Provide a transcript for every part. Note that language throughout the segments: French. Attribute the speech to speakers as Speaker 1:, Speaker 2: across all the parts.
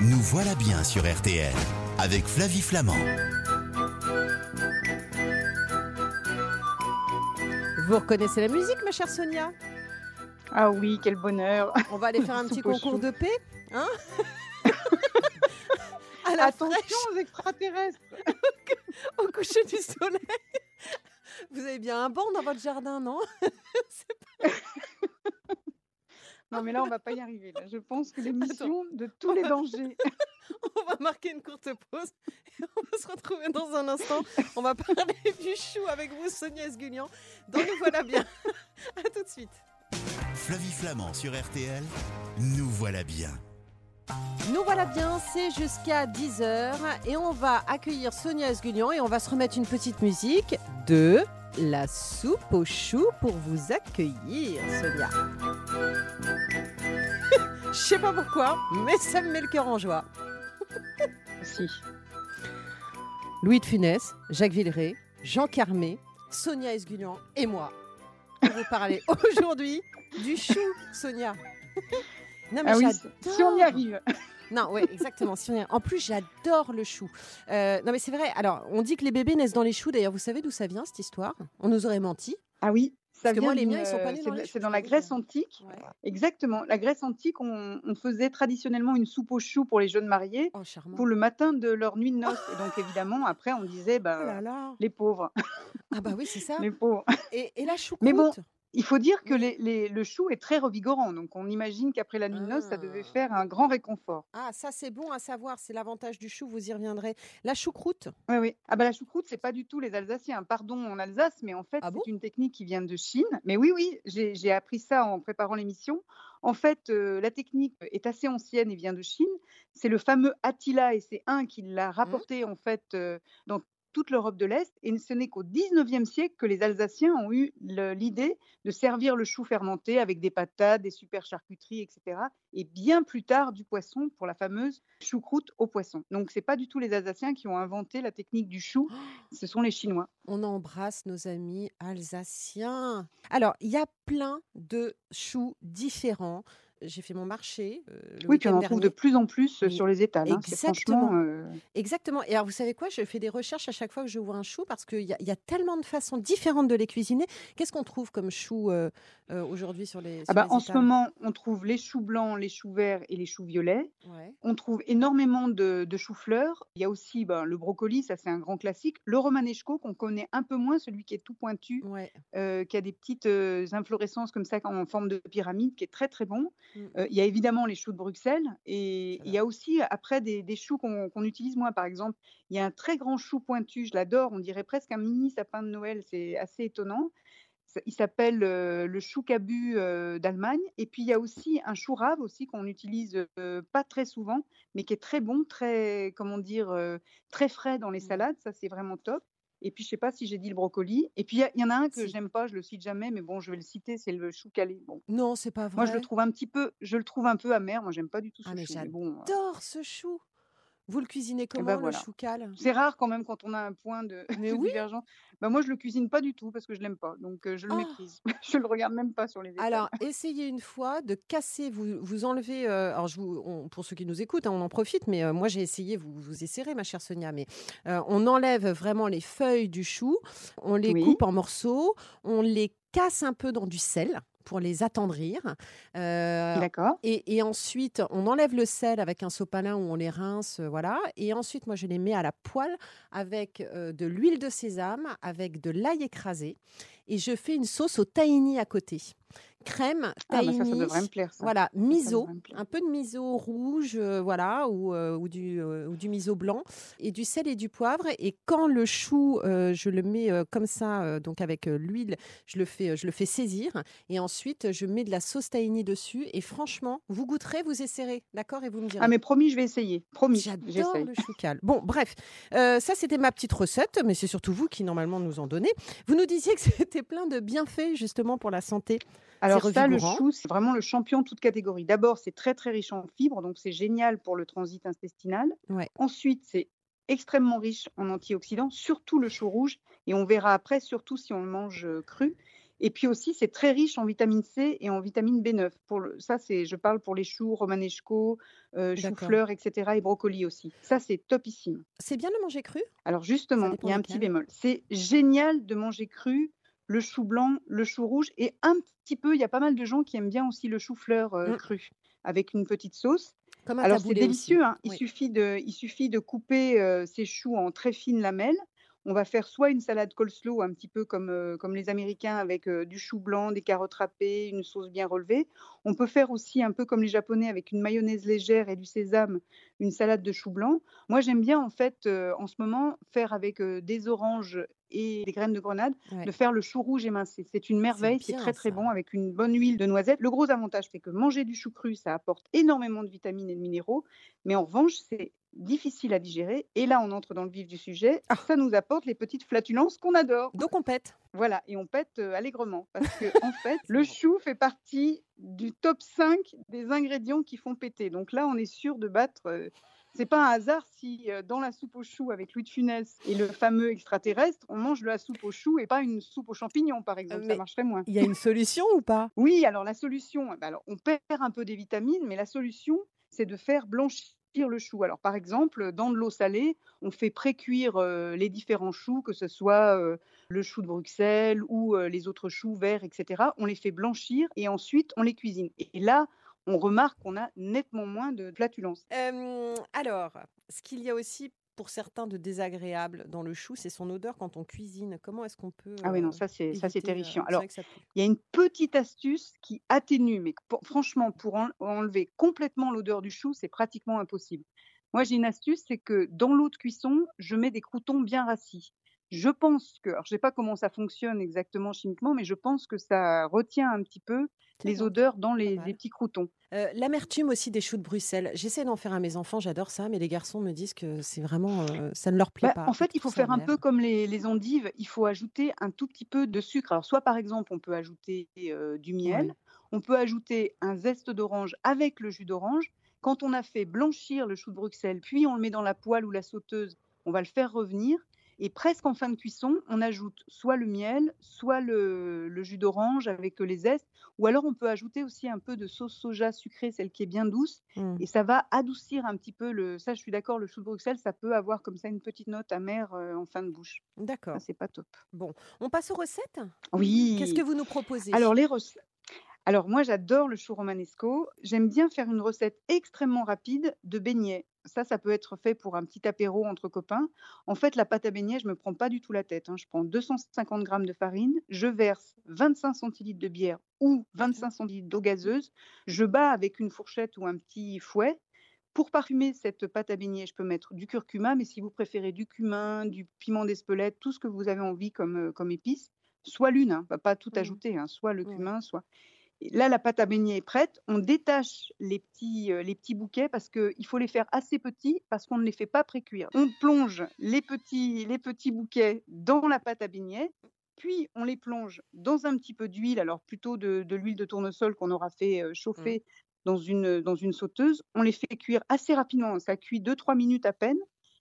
Speaker 1: Nous voilà bien sur RTL avec Flavie Flamand.
Speaker 2: Vous reconnaissez la musique, ma chère Sonia?
Speaker 3: Ah oui, quel bonheur.
Speaker 2: On va aller faire un petit concours de paix hein? À la
Speaker 3: Attention
Speaker 2: fraîche,
Speaker 3: aux extraterrestres.
Speaker 2: au coucher du soleil. Vous avez bien un banc dans votre jardin, non?
Speaker 3: Non, mais là, on va pas y arriver. Là. Je pense que l'émission de tous les dangers.
Speaker 2: On va marquer une courte pause et on va se retrouver dans un instant. On va parler du chou avec vous, Sonia Esgulian. Donc nous voilà bien. À tout de suite.
Speaker 1: Flavie Flamand sur RTL. Nous voilà bien.
Speaker 2: Nous voilà bien, c'est jusqu'à 10h et on va accueillir Sonia Esgulian et on va se remettre une petite musique de la soupe au chou pour vous accueillir, Sonia. Je sais pas pourquoi, mais ça me met le cœur en joie.
Speaker 3: Si.
Speaker 2: Louis de Funès, Jacques Villeray, Jean Carmé, Sonia Esgulian et moi pour vous parler aujourd'hui du chou, Sonia. Non mais
Speaker 3: Ah oui, si on y arrive.
Speaker 2: Non, oui, exactement. En plus, j'adore le chou. Euh, non, mais c'est vrai. Alors, on dit que les bébés naissent dans les choux. D'ailleurs, vous savez d'où ça vient cette histoire? On nous aurait menti.
Speaker 3: Ah oui. Ça
Speaker 2: Parce que moi,
Speaker 3: vient
Speaker 2: les miens, ils sont pas
Speaker 3: euh,
Speaker 2: nés
Speaker 3: c'est
Speaker 2: dans les
Speaker 3: C'est la Grèce
Speaker 2: dire.
Speaker 3: antique. Exactement. La Grèce antique, on, on faisait traditionnellement une soupe aux choux pour les jeunes mariés
Speaker 2: Oh,
Speaker 3: pour le matin de leur nuit de noces. Et donc, évidemment, après, on disait,
Speaker 2: Oh
Speaker 3: bah,
Speaker 2: là là.
Speaker 3: les pauvres,
Speaker 2: Ah bah oui, c'est ça.
Speaker 3: les pauvres.
Speaker 2: Et, et la choucroute?
Speaker 3: Mais bon, Il faut dire que les- les- le chou est très revigorant. Donc, on imagine qu'après la nuit de noces, ça devait
Speaker 2: Ah.
Speaker 3: faire un grand réconfort.
Speaker 2: Ah, ça, c'est bon à savoir. C'est l'avantage du chou. Vous y reviendrez. La choucroute?
Speaker 3: Oui, oui. Ah bah la choucroute, c'est pas du tout les Alsaciens. Pardon en Alsace, mais en fait,
Speaker 2: Ah bon?
Speaker 3: c'est une technique qui vient de Chine. Mais oui, oui, j'ai appris ça en préparant l'émission. En fait, euh, la technique est assez ancienne et vient de Chine. C'est le fameux Attila, et c'est un qui
Speaker 2: Mmh.
Speaker 3: l'a rapporté en fait euh, dans toute l'Europe de l'Est. Et ce n'est qu'au 19e siècle que les Alsaciens ont eu l'idée de servir le chou fermenté avec des patates, des super charcuteries, etc. Et bien plus tard, du poisson pour la fameuse choucroute au poisson. Donc, c'est pas du tout les Alsaciens qui ont inventé la technique du chou, ce sont les Chinois.
Speaker 2: On embrasse nos amis alsaciens. Alors, il y a plein de choux différents. J'ai fait mon marché euh, le
Speaker 3: Oui,
Speaker 2: week-end
Speaker 3: en trouve de
Speaker 2: dernier.
Speaker 3: plus en plus euh, sur les étals. hein.
Speaker 2: Exactement.
Speaker 3: franchement. euh,
Speaker 2: Exactement. Et alors, vous savez quoi? Je fais des recherches à chaque fois que je vois un chou parce qu'il y, y a tellement de façons différentes de les cuisiner. Qu'est-ce qu'on trouve comme chou euh, aujourd'hui sur les,
Speaker 3: Ah
Speaker 2: sur
Speaker 3: bah,
Speaker 2: les
Speaker 3: en ce moment, on trouve les choux blancs, les choux verts et les choux violets.
Speaker 2: Ouais.
Speaker 3: On trouve énormément de, de choux-fleurs. Il y a aussi ben, le brocoli, ça c'est un grand classique. Le romanesco, qu'on connaît un peu moins, celui qui est tout pointu,
Speaker 2: Ouais.
Speaker 3: qui a des petites inflorescences comme ça en forme de pyramide, qui est très très bon.
Speaker 2: Mm.
Speaker 3: Euh, il y a évidemment les choux de Bruxelles et il y a aussi après des, des choux qu'on utilise moins. Par exemple, il y a un très grand chou pointu, je l'adore, on dirait presque un mini sapin de Noël, c'est assez étonnant. Il s'appelle euh, le chou cabu euh, d'Allemagne. Et puis il y a aussi un chou rave aussi qu'on utilise euh, pas très souvent, mais qui est très bon, très comment dire, très frais dans les
Speaker 2: Mm.
Speaker 3: salades. Ça c'est vraiment top. Et puis je sais pas si j'ai dit le brocoli. Et puis il y, en a un que
Speaker 2: Si.
Speaker 3: j'aime pas, je le cite jamais, mais bon, je vais le citer, c'est le chou calé. Bon,
Speaker 2: Non, c'est pas vrai.
Speaker 3: moi je le trouve un petit peu, je le trouve un peu amer. Moi j'aime pas du tout ce
Speaker 2: Ah, mais
Speaker 3: chou. Mais bon, euh,
Speaker 2: J'adore ce chou. Vous le cuisinez comment,
Speaker 3: ben
Speaker 2: le
Speaker 3: voilà.
Speaker 2: chou cal
Speaker 3: c'est rare quand même quand on a un point de,
Speaker 2: Mais
Speaker 3: de
Speaker 2: oui.
Speaker 3: divergence. Ben moi je le cuisine pas du tout parce que je l'aime pas, donc euh, je le
Speaker 2: Ah.
Speaker 3: méprise. je le regarde même pas sur les étals.
Speaker 2: Alors, essayez une fois de casser, vous, vous enlevez, euh, alors je vous, on- pour ceux qui nous écoutent, hein, on en profite, mais euh, moi j'ai essayé, vous, vous essayerez ma chère Sonia, mais on enlève vraiment les feuilles du chou, on les
Speaker 3: Oui.
Speaker 2: coupe en morceaux, on les casse un peu dans du sel pour les attendrir. Euh,
Speaker 3: D'accord.
Speaker 2: et, et ensuite, on enlève le sel avec un sopalin où on les rince, euh, voilà. Et ensuite, moi, je les mets à la poêle avec euh, de l'huile de sésame, avec de l'ail écrasé. Et je fais une sauce au tahini à côté. Crème,
Speaker 3: Ah bah ça, devrait me plaire ça.
Speaker 2: voilà, miso, un peu de miso rouge, euh, voilà, ou, euh, ou, du, euh, ou du miso blanc, et du sel et du poivre. Et quand le chou, je le mets comme ça, donc avec l'huile, je le fais, je le fais saisir, et ensuite je mets de la sauce tahini dessus. Et franchement, vous goûterez, vous essaierez, d'accord, et vous me direz.
Speaker 3: Ah mais promis, je vais essayer. Promis,
Speaker 2: J'adore le choucal. Bon, bref, ça c'était ma petite recette, mais c'est surtout vous qui normalement nous en donnez. Vous nous disiez que c'était plein de bienfaits justement pour la santé.
Speaker 3: Alors ça, le chou, c'est vraiment le champion toute catégorie. D'abord, c'est très très riche en fibres, donc c'est génial pour le transit intestinal.
Speaker 2: Ouais.
Speaker 3: Ensuite, c'est extrêmement riche en antioxydants, surtout le chou rouge, et on verra après, surtout si on le mange euh, cru. Et puis aussi, c'est très riche en vitamine C et en vitamine B9. Pour le, ça, c'est, je parle pour les choux, romanesco, euh, choux-fleurs, etc. et brocolis aussi. Ça, c'est topissime.
Speaker 2: C'est bien de manger cru?
Speaker 3: Alors justement, il y a un petit bémol. C'est génial de manger cru le chou blanc, le chou rouge et un petit peu, il y a pas mal de gens qui aiment bien aussi le chou-fleur euh, mmh. cru avec une petite sauce. Alors c'est délicieux, hein. il, suffit de, il suffit de couper euh, ces choux en très fines lamelles on va faire soit une salade coleslaw, un petit peu comme, euh, comme les Américains, avec euh, du chou blanc, des carottes râpées, une sauce bien relevée. On peut faire aussi un peu comme les Japonais, avec une mayonnaise légère et du sésame, une salade de chou blanc. Moi, j'aime bien, en fait, euh, en ce moment, faire avec des oranges et des graines de grenade, de faire le chou rouge émincé. C'est une merveille, c'est très très bon avec une bonne huile de noisette. Le gros avantage, c'est que manger du chou cru, ça apporte énormément de vitamines et de minéraux, mais en revanche, c'est difficile à digérer. Et là, on entre dans le vif du sujet. Ah. Ça nous apporte les petites flatulences qu'on adore.
Speaker 2: Donc on pète.
Speaker 3: Voilà, et on pète euh, allègrement. Parce que, en fait, le chou fait partie du top 5 des ingrédients qui font péter. Donc là, on est sûr de battre. Euh, c'est pas un hasard si euh, dans la soupe aux choux avec Louis de Funès et le fameux extraterrestre, on mange de la soupe aux choux et pas une soupe aux champignons, par exemple. ça marcherait moins.
Speaker 2: Il y a une solution ou pas?
Speaker 3: Oui, alors la solution, bah, alors, on perd un peu des vitamines, mais la solution, c'est de faire blanchir le chou. Alors, par exemple, dans de l'eau salée, on fait pré-cuire les différents choux, que ce soit le chou de Bruxelles ou les autres choux verts, etc. On les fait blanchir et ensuite on les cuisine. Et là, on remarque qu'on a nettement moins de flatulence.
Speaker 2: alors, ce qu'il y a aussi pour certains de désagréable dans le chou, c'est son odeur quand on cuisine. Comment est-ce qu'on peut
Speaker 3: Ah oui, non, ça c'est ça c'est terrifiant. Alors, il y a une petite astuce qui atténue, mais franchement, pour enlever complètement l'odeur du chou, c'est pratiquement impossible. Moi, j'ai une astuce, c'est que dans l'eau de cuisson, je mets des croutons bien rassis. Je pense que, alors je ne sais pas comment ça fonctionne exactement chimiquement, mais je pense que ça retient un petit peu les odeurs dans les, petits croutons.
Speaker 2: Euh, l'amertume aussi des choux de Bruxelles. J'essaie d'en faire à mes enfants, j'adore ça, mais les garçons me disent que c'est vraiment, euh, ça ne leur plaît bah,
Speaker 3: pas. En fait, il faut faire un peu comme les, endives. Il faut ajouter un tout petit peu de sucre. Alors, soit par exemple, on peut ajouter euh, du miel, on peut ajouter un zeste d'orange avec le jus d'orange. Quand on a fait blanchir le chou de Bruxelles, puis on le met dans la poêle ou la sauteuse, on va le faire revenir et presque en fin de cuisson, on ajoute soit le miel, soit le, jus d'orange avec les zestes, ou alors on peut ajouter aussi un peu de sauce soja sucrée, celle qui est bien douce, mmh. et ça va adoucir un petit peu le. Ça, je suis d'accord, le chou de Bruxelles, ça peut avoir comme ça une petite note amère euh, en fin de bouche.
Speaker 2: D'accord.
Speaker 3: C'est pas top.
Speaker 2: Bon, on passe aux recettes?
Speaker 3: Oui.
Speaker 2: Qu'est-ce que vous nous proposez?
Speaker 3: Alors les recettes. Alors moi j'adore le chou romanesco. J'aime bien faire une recette extrêmement rapide de beignets. Ça, ça peut être fait pour un petit apéro entre copains. En fait, la pâte à beignets, je ne me prends pas du tout la tête. Hein. Je prends 250 g de farine, je verse 25 centilitres de bière ou 25 centilitres d'eau gazeuse. Je bats avec une fourchette ou un petit fouet. Pour parfumer cette pâte à beignets, je peux mettre du curcuma, mais si vous préférez du cumin, du piment d'Espelette, tout ce que vous avez envie comme, euh, comme épice, soit l'une, hein, pas tout mmh. ajouter, hein, soit le cumin, soit là, la pâte à beignet est prête. On détache les petits, euh, les petits bouquets parce qu'il faut les faire assez petits parce qu'on ne les fait pas pré-cuire. On plonge les petits, les petits bouquets dans la pâte à beignets. Puis on les plonge dans un petit peu d'huile, alors plutôt de, l'huile de tournesol qu'on aura fait euh, chauffer mmh. dans, une, dans une sauteuse. On les fait cuire assez rapidement, ça cuit 2-3 minutes à peine.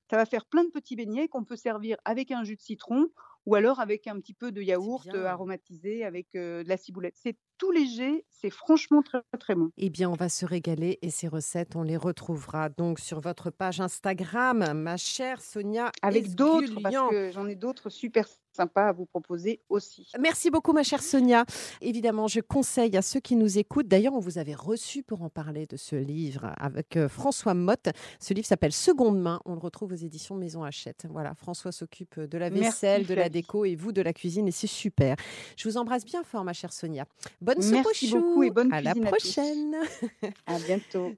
Speaker 3: Ça va faire plein de petits beignets qu'on peut servir avec un jus de citron ou alors avec un petit peu de yaourt euh, aromatisé avec de la ciboulette. C'est tout léger, c'est franchement très très bon.
Speaker 2: Eh bien, on va se régaler et ces recettes, on les retrouvera donc sur votre page Instagram, ma chère Sonia.
Speaker 3: Avec d'autres, parce que j'en ai d'autres super sympa à vous proposer aussi.
Speaker 2: Merci beaucoup, ma chère Sonia. Évidemment, je conseille à ceux qui nous écoutent, d'ailleurs, on vous avait reçu pour en parler de ce livre avec euh, François Motte. Ce livre s'appelle Seconde main. On le retrouve aux éditions Maison Hachette. Voilà, François s'occupe de la vaisselle, de la déco et vous de la cuisine et c'est super. Je vous embrasse bien fort, ma chère Sonia. Bonne soupe
Speaker 3: Merci beaucoup et bonne
Speaker 2: À la prochaine.
Speaker 3: À, à bientôt.